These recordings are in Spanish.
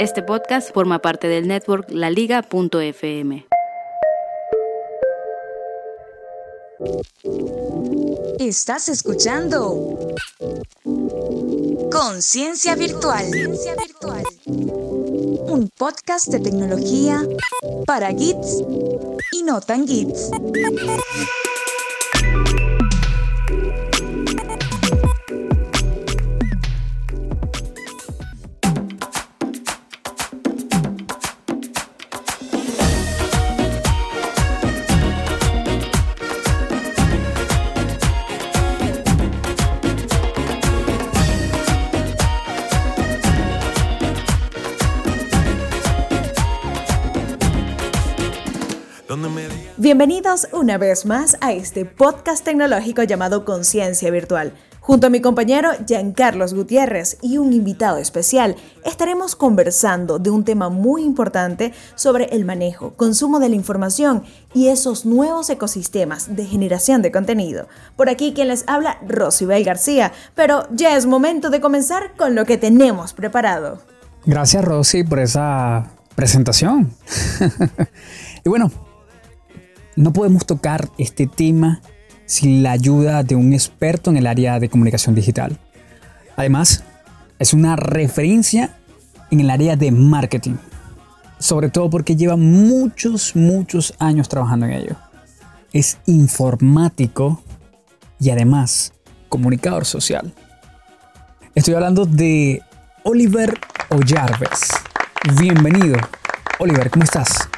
Este podcast forma parte del network laliga.fm. Estás escuchando Conciencia Virtual. Un podcast de tecnología para geeks y no tan geeks. Bienvenidos una vez más a este podcast tecnológico llamado Conciencia Virtual. Junto a mi compañero Giancarlos Gutiérrez y un invitado especial, estaremos conversando de un tema muy importante sobre el manejo, consumo de la información y esos nuevos ecosistemas de generación de contenido. Por aquí quien les habla, Rosibel García, pero ya es momento de comenzar con lo que tenemos preparado. Gracias Rosy por esa presentación. y bueno, no podemos tocar este tema sin la ayuda de un experto en el área de comunicación digital. Además, es una referencia en el área de marketing, sobre todo porque lleva muchos, muchos años trabajando en ello. Es informático y además comunicador social. Estoy hablando de Oliver Ollarves. Bienvenido. Oliver, ¿cómo estás?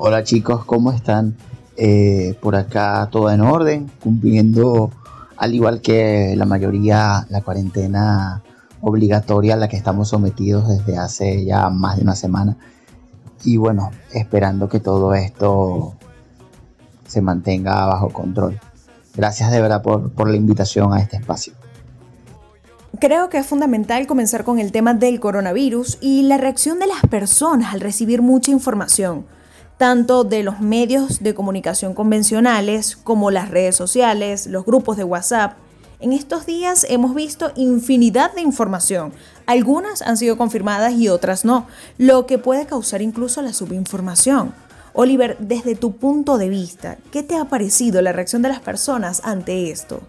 Hola chicos, ¿cómo están? Eh, por acá todo en orden, cumpliendo al igual que la mayoría la cuarentena obligatoria a la que estamos sometidos desde hace ya más de una semana. Y bueno, esperando que todo esto se mantenga bajo control. Gracias de verdad por, por la invitación a este espacio. Creo que es fundamental comenzar con el tema del coronavirus y la reacción de las personas al recibir mucha información tanto de los medios de comunicación convencionales como las redes sociales, los grupos de WhatsApp. En estos días hemos visto infinidad de información. Algunas han sido confirmadas y otras no, lo que puede causar incluso la subinformación. Oliver, desde tu punto de vista, ¿qué te ha parecido la reacción de las personas ante esto?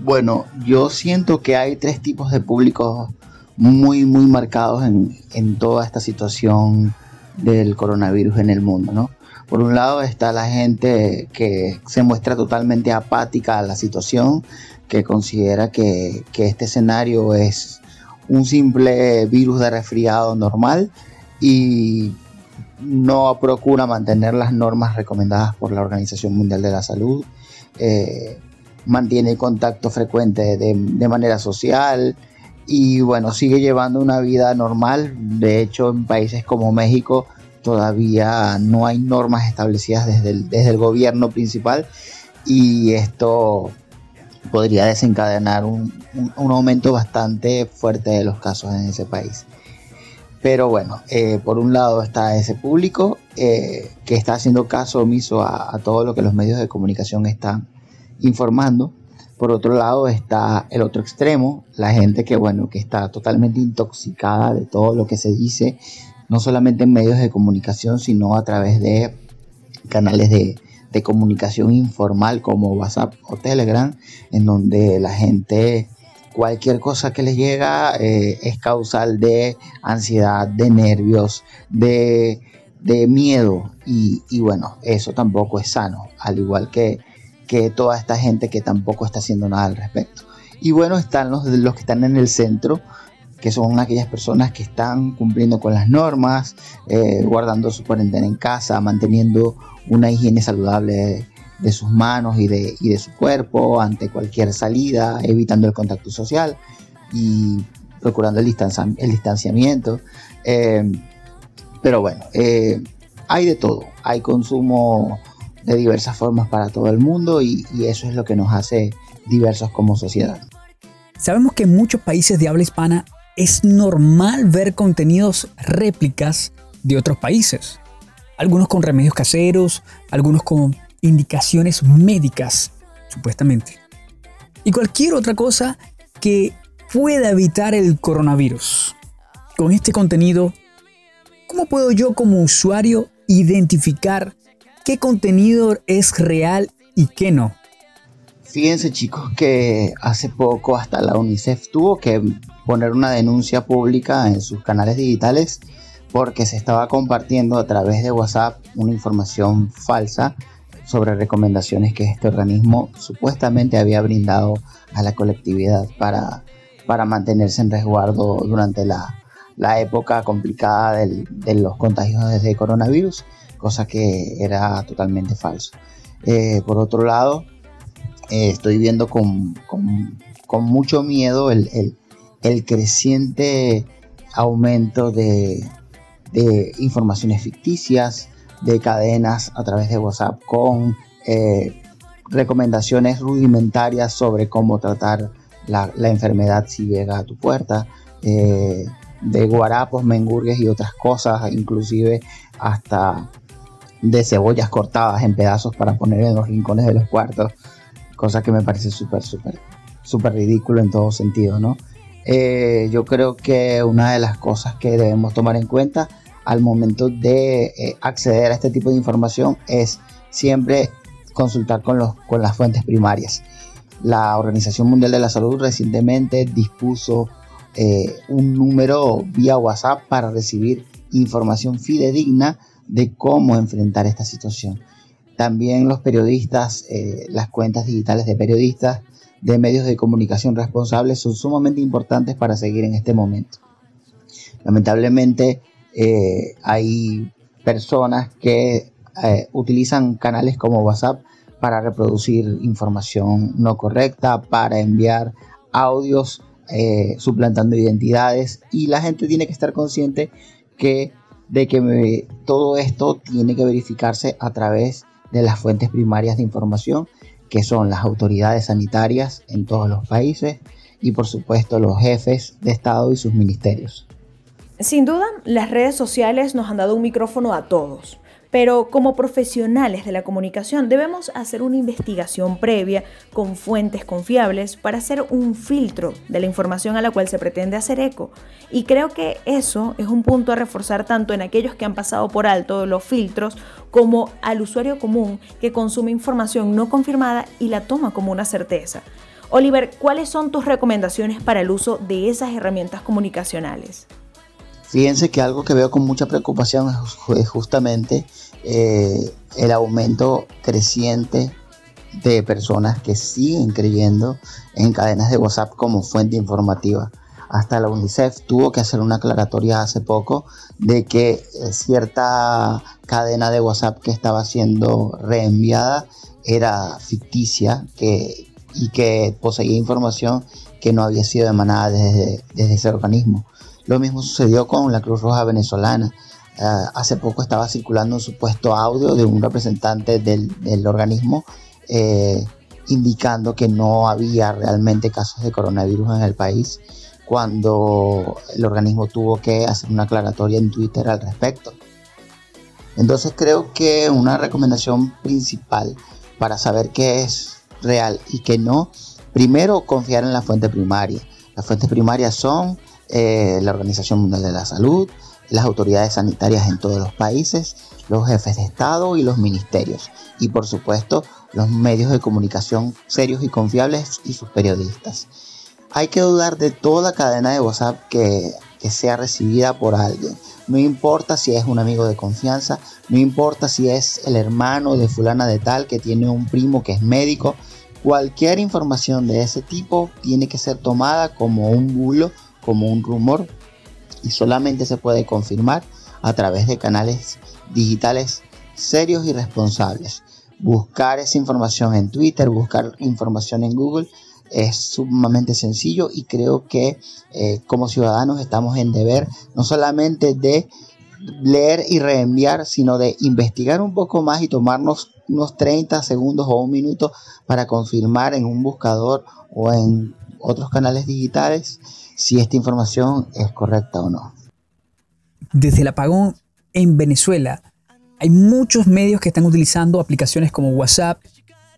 Bueno, yo siento que hay tres tipos de públicos muy, muy marcados en, en toda esta situación del coronavirus en el mundo, ¿no? Por un lado está la gente que se muestra totalmente apática a la situación, que considera que, este escenario es un simple virus de resfriado normal y no procura mantener las normas recomendadas por la Organización Mundial de la Salud, eh, mantiene contacto frecuente de, de, manera social, y bueno, sigue llevando una vida normal. De hecho, en países como México todavía no hay normas establecidas desde el, desde el gobierno principal y esto podría desencadenar un, aumento bastante fuerte de los casos en ese país. Pero bueno, eh, por un lado está ese público eh, que está haciendo caso omiso a todo lo que los medios de comunicación están informando por otro lado está el otro extremo, la gente que bueno, que está totalmente intoxicada de todo lo que se dice, no solamente en medios de comunicación, sino a través de canales de, comunicación informal como WhatsApp o Telegram, en donde la gente cualquier cosa que les llega eh, es causal de ansiedad, de nervios, de, miedo. Y, y, bueno, eso tampoco es sano, al igual que que toda esta gente que tampoco está haciendo nada al respecto. Y bueno, están los, los que están en el centro, que son aquellas personas que están cumpliendo con las normas, eh, guardando su cuarentena en casa, manteniendo una higiene saludable de, sus manos y de, y de, su cuerpo ante cualquier salida, evitando el contacto social y procurando el, el distanciamiento. Eh, pero bueno, eh, hay de todo, hay consumo de diversas formas para todo el mundo y, eso es lo que nos hace diversos como sociedad. Sabemos que en muchos países de habla hispana es normal ver contenidos réplicas de otros países. Algunos con remedios caseros, algunos con indicaciones médicas, supuestamente. Y cualquier otra cosa que pueda evitar el coronavirus? Con este contenido, ¿cómo puedo yo como usuario identificar qué contenido es real y qué no? Fíjense chicos que hace poco hasta la UNICEF tuvo que poner una denuncia pública en sus canales digitales porque se estaba compartiendo a través de WhatsApp una información falsa sobre recomendaciones que este organismo supuestamente había brindado a la colectividad para, para mantenerse en resguardo durante la, época complicada de los contagios de coronavirus, cosa que era totalmente falso. Eh, por otro lado, eh, estoy viendo con, mucho miedo el, creciente aumento de, informaciones ficticias, de cadenas a través de WhatsApp con eh, recomendaciones rudimentarias sobre cómo tratar la, enfermedad si llega a tu puerta, de guarapos, mengurgues y otras cosas, inclusive hasta de cebollas cortadas en pedazos para poner en los rincones de los cuartos cosa que me parece súper, súper, súper ridículo en todo sentido, ¿no? Eh, yo creo que una de las cosas que debemos tomar en cuenta al momento de eh, acceder a este tipo de información es siempre consultar con, los, con las fuentes primarias. La Organización Mundial de la Salud recientemente dispuso eh, un número vía WhatsApp para recibir información fidedigna de cómo enfrentar esta situación. También los periodistas, eh, las cuentas digitales de periodistas de medios de comunicación responsables son sumamente importantes para seguir en este momento. Lamentablemente eh, hay personas que eh, utilizan canales como WhatsApp para reproducir información no correcta, para enviar audios suplantando identidades y la gente tiene que estar consciente que de que todo esto tiene que verificarse a través de las fuentes primarias de información, que son las autoridades sanitarias en todos los países y por supuesto los jefes de Estado y sus ministerios. Sin duda, las redes sociales nos han dado un micrófono a todos. Pero como profesionales de la comunicación debemos hacer una investigación previa con fuentes confiables para hacer un filtro de la información a la cual se pretende hacer eco. Y creo que eso es un punto a reforzar tanto en aquellos que han pasado por alto los filtros como al usuario común que consume información no confirmada y la toma como una certeza. Oliver, ¿cuáles son tus recomendaciones para el uso de esas herramientas comunicacionales? Fíjense que algo que veo con mucha preocupación es justamente eh, el aumento creciente de personas que siguen creyendo en cadenas de WhatsApp como fuente informativa. Hasta la UNICEF tuvo que hacer una aclaratoria hace poco de que eh, cierta cadena de WhatsApp que estaba siendo reenviada era ficticia y que poseía información que no había sido emanada desde ese organismo. Lo mismo sucedió con la Cruz Roja venezolana. Ah, hace poco estaba circulando un supuesto audio de un representante del, organismo eh, indicando que no había realmente casos de coronavirus en el país cuando el organismo tuvo que hacer una aclaratoria en Twitter al respecto. Entonces creo que una recomendación principal para saber qué es real y qué no, primero confiar en la fuente primaria. Las fuentes primarias son eh, la Organización Mundial de la Salud, las autoridades sanitarias en todos los países, los jefes de Estado y los ministerios. Y por supuesto los medios de comunicación serios y confiables y sus periodistas. Hay que dudar de toda cadena de WhatsApp que, sea recibida por alguien. No importa si es un amigo de confianza, no importa si es el hermano de fulana de tal que tiene un primo que es médico. Cualquier información de ese tipo tiene que ser tomada como un bulo como un rumor y solamente se puede confirmar a través de canales digitales serios y responsables. Buscar esa información en Twitter, buscar información en Google es sumamente sencillo y creo que eh, como ciudadanos estamos en deber no solamente de leer y reenviar, sino de investigar un poco más y tomarnos unos 30 segundos o un minuto para confirmar en un buscador o en otros canales digitales si esta información es correcta o no. Desde el apagón en Venezuela, hay muchos medios que están utilizando aplicaciones como WhatsApp,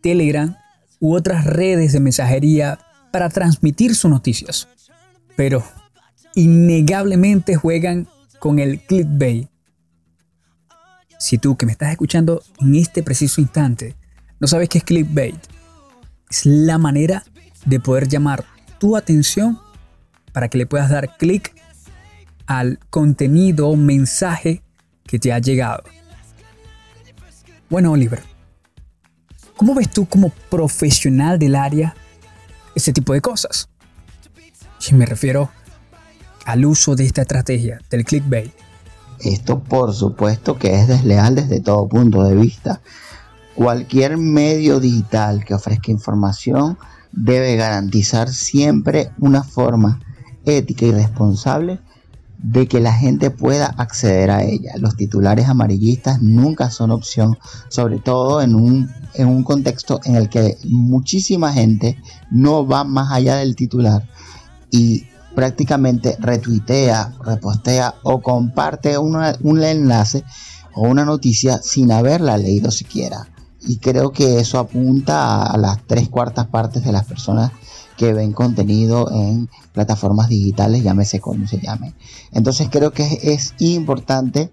Telegram u otras redes de mensajería para transmitir sus noticias. pero innegablemente juegan con el clickbait. Si tú que me estás escuchando en este preciso instante no sabes qué es clickbait, es la manera de poder llamar tu atención para que le puedas dar clic al contenido o mensaje que te ha llegado. Bueno, Oliver, ¿cómo ves tú como profesional del área ese tipo de cosas? Si me refiero al uso de esta estrategia del clickbait. Esto por supuesto que es desleal desde todo punto de vista. Cualquier medio digital que ofrezca información debe garantizar siempre una forma ética y responsable de que la gente pueda acceder a ella. Los titulares amarillistas nunca son opción, sobre todo en un, en un contexto en el que muchísima gente no va más allá del titular y prácticamente retuitea, repostea o comparte un enlace o una noticia sin haberla leído siquiera. Y creo que eso apunta a las tres cuartas partes de las personas que ven contenido en plataformas digitales, llámese como se llame. Entonces creo que es, importante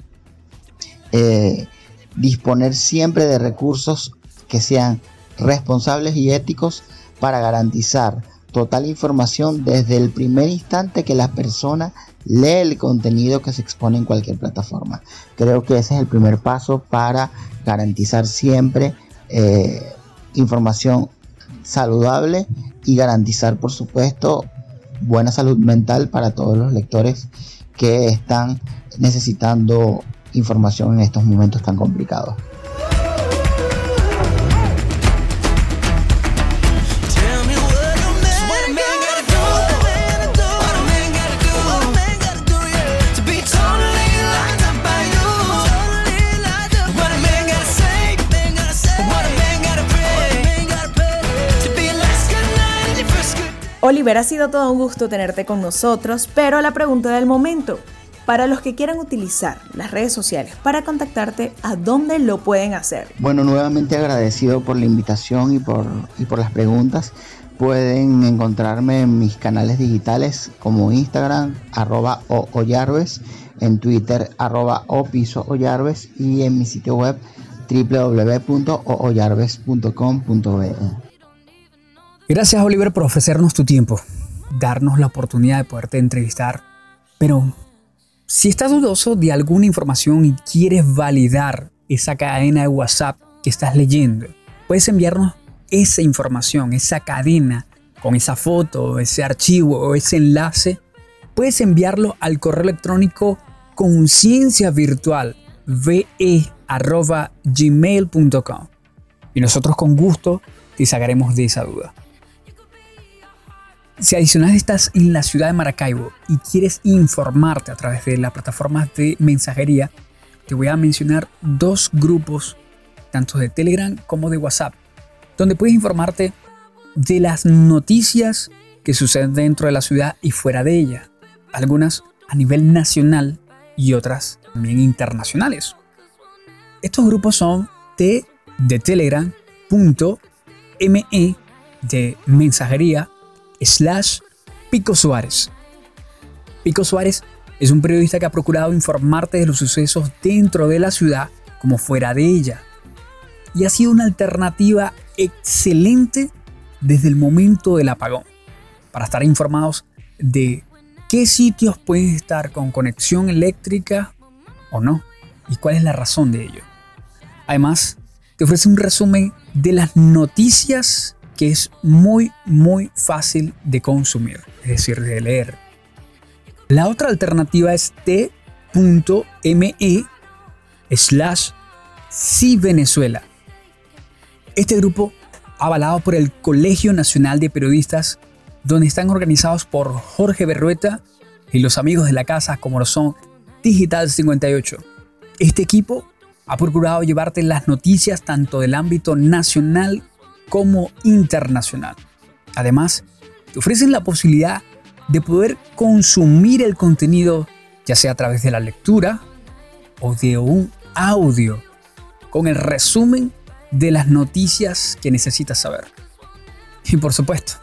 eh, disponer siempre de recursos que sean responsables y éticos para garantizar total información desde el primer instante que la persona lee el contenido que se expone en cualquier plataforma. Creo que ese es el primer paso para garantizar siempre eh, información saludable y garantizar, por supuesto, buena salud mental para todos los lectores que están necesitando información en estos momentos tan complicados. Oliver, ha sido todo un gusto tenerte con nosotros, pero la pregunta del momento, para los que quieran utilizar las redes sociales para contactarte, ¿a dónde lo pueden hacer? Bueno, nuevamente agradecido por la invitación y por, y por las preguntas. Pueden encontrarme en mis canales digitales como Instagram, arroba oyarbes, en Twitter, arroba o piso y en mi sitio web www.oyarbes.com.be. Gracias Oliver por ofrecernos tu tiempo, darnos la oportunidad de poderte entrevistar. Pero si estás dudoso de alguna información y quieres validar esa cadena de WhatsApp que estás leyendo, puedes enviarnos esa información, esa cadena, con esa foto, ese archivo o ese enlace. Puedes enviarlo al correo electrónico conciencia y nosotros con gusto te sacaremos de esa duda. Si adicional estás en la ciudad de Maracaibo y quieres informarte a través de las plataformas de mensajería, te voy a mencionar dos grupos, tanto de Telegram como de WhatsApp, donde puedes informarte de las noticias que suceden dentro de la ciudad y fuera de ella, algunas a nivel nacional y otras también internacionales. Estos grupos son T de Telegram, punto, ME de mensajería slash Pico Suárez. Pico Suárez es un periodista que ha procurado informarte de los sucesos dentro de la ciudad como fuera de ella. Y ha sido una alternativa excelente desde el momento del apagón, para estar informados de qué sitios pueden estar con conexión eléctrica o no, y cuál es la razón de ello. Además, te ofrece un resumen de las noticias que es muy, muy fácil de consumir, es decir, de leer. La otra alternativa es t.me slash si Venezuela. Este grupo, avalado por el Colegio Nacional de Periodistas, donde están organizados por Jorge Berrueta y los amigos de la casa como lo son Digital 58. Este equipo ha procurado llevarte las noticias tanto del ámbito nacional como internacional. Además, te ofrecen la posibilidad de poder consumir el contenido ya sea a través de la lectura o de un audio con el resumen de las noticias que necesitas saber. Y por supuesto,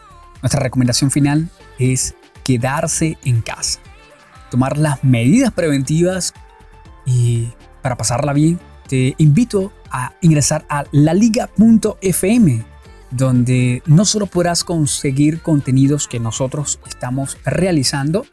nuestra recomendación final es quedarse en casa, tomar las medidas preventivas y para pasarla bien, te invito a ingresar a laliga.fm, donde no solo podrás conseguir contenidos que nosotros estamos realizando,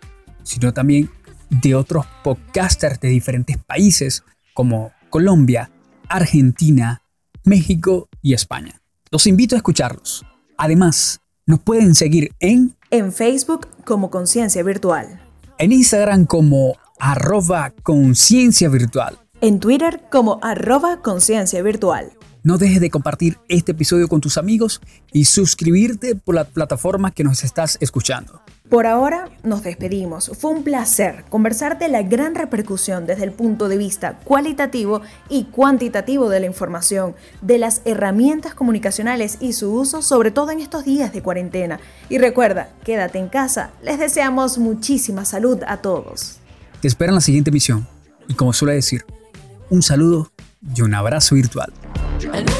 sino también de otros podcasters de diferentes países como Colombia, Argentina, México y España. Los invito a escucharlos. Además, nos pueden seguir en... En Facebook como Conciencia Virtual. En Instagram como arroba conciencia virtual. En Twitter como arroba conciencia virtual. No dejes de compartir este episodio con tus amigos y suscribirte por la plataforma que nos estás escuchando. Por ahora nos despedimos. Fue un placer conversar de la gran repercusión desde el punto de vista cualitativo y cuantitativo de la información, de las herramientas comunicacionales y su uso, sobre todo en estos días de cuarentena. Y recuerda, quédate en casa. Les deseamos muchísima salud a todos. Te espero en la siguiente emisión. Y como suele decir, un saludo y un abrazo virtual. And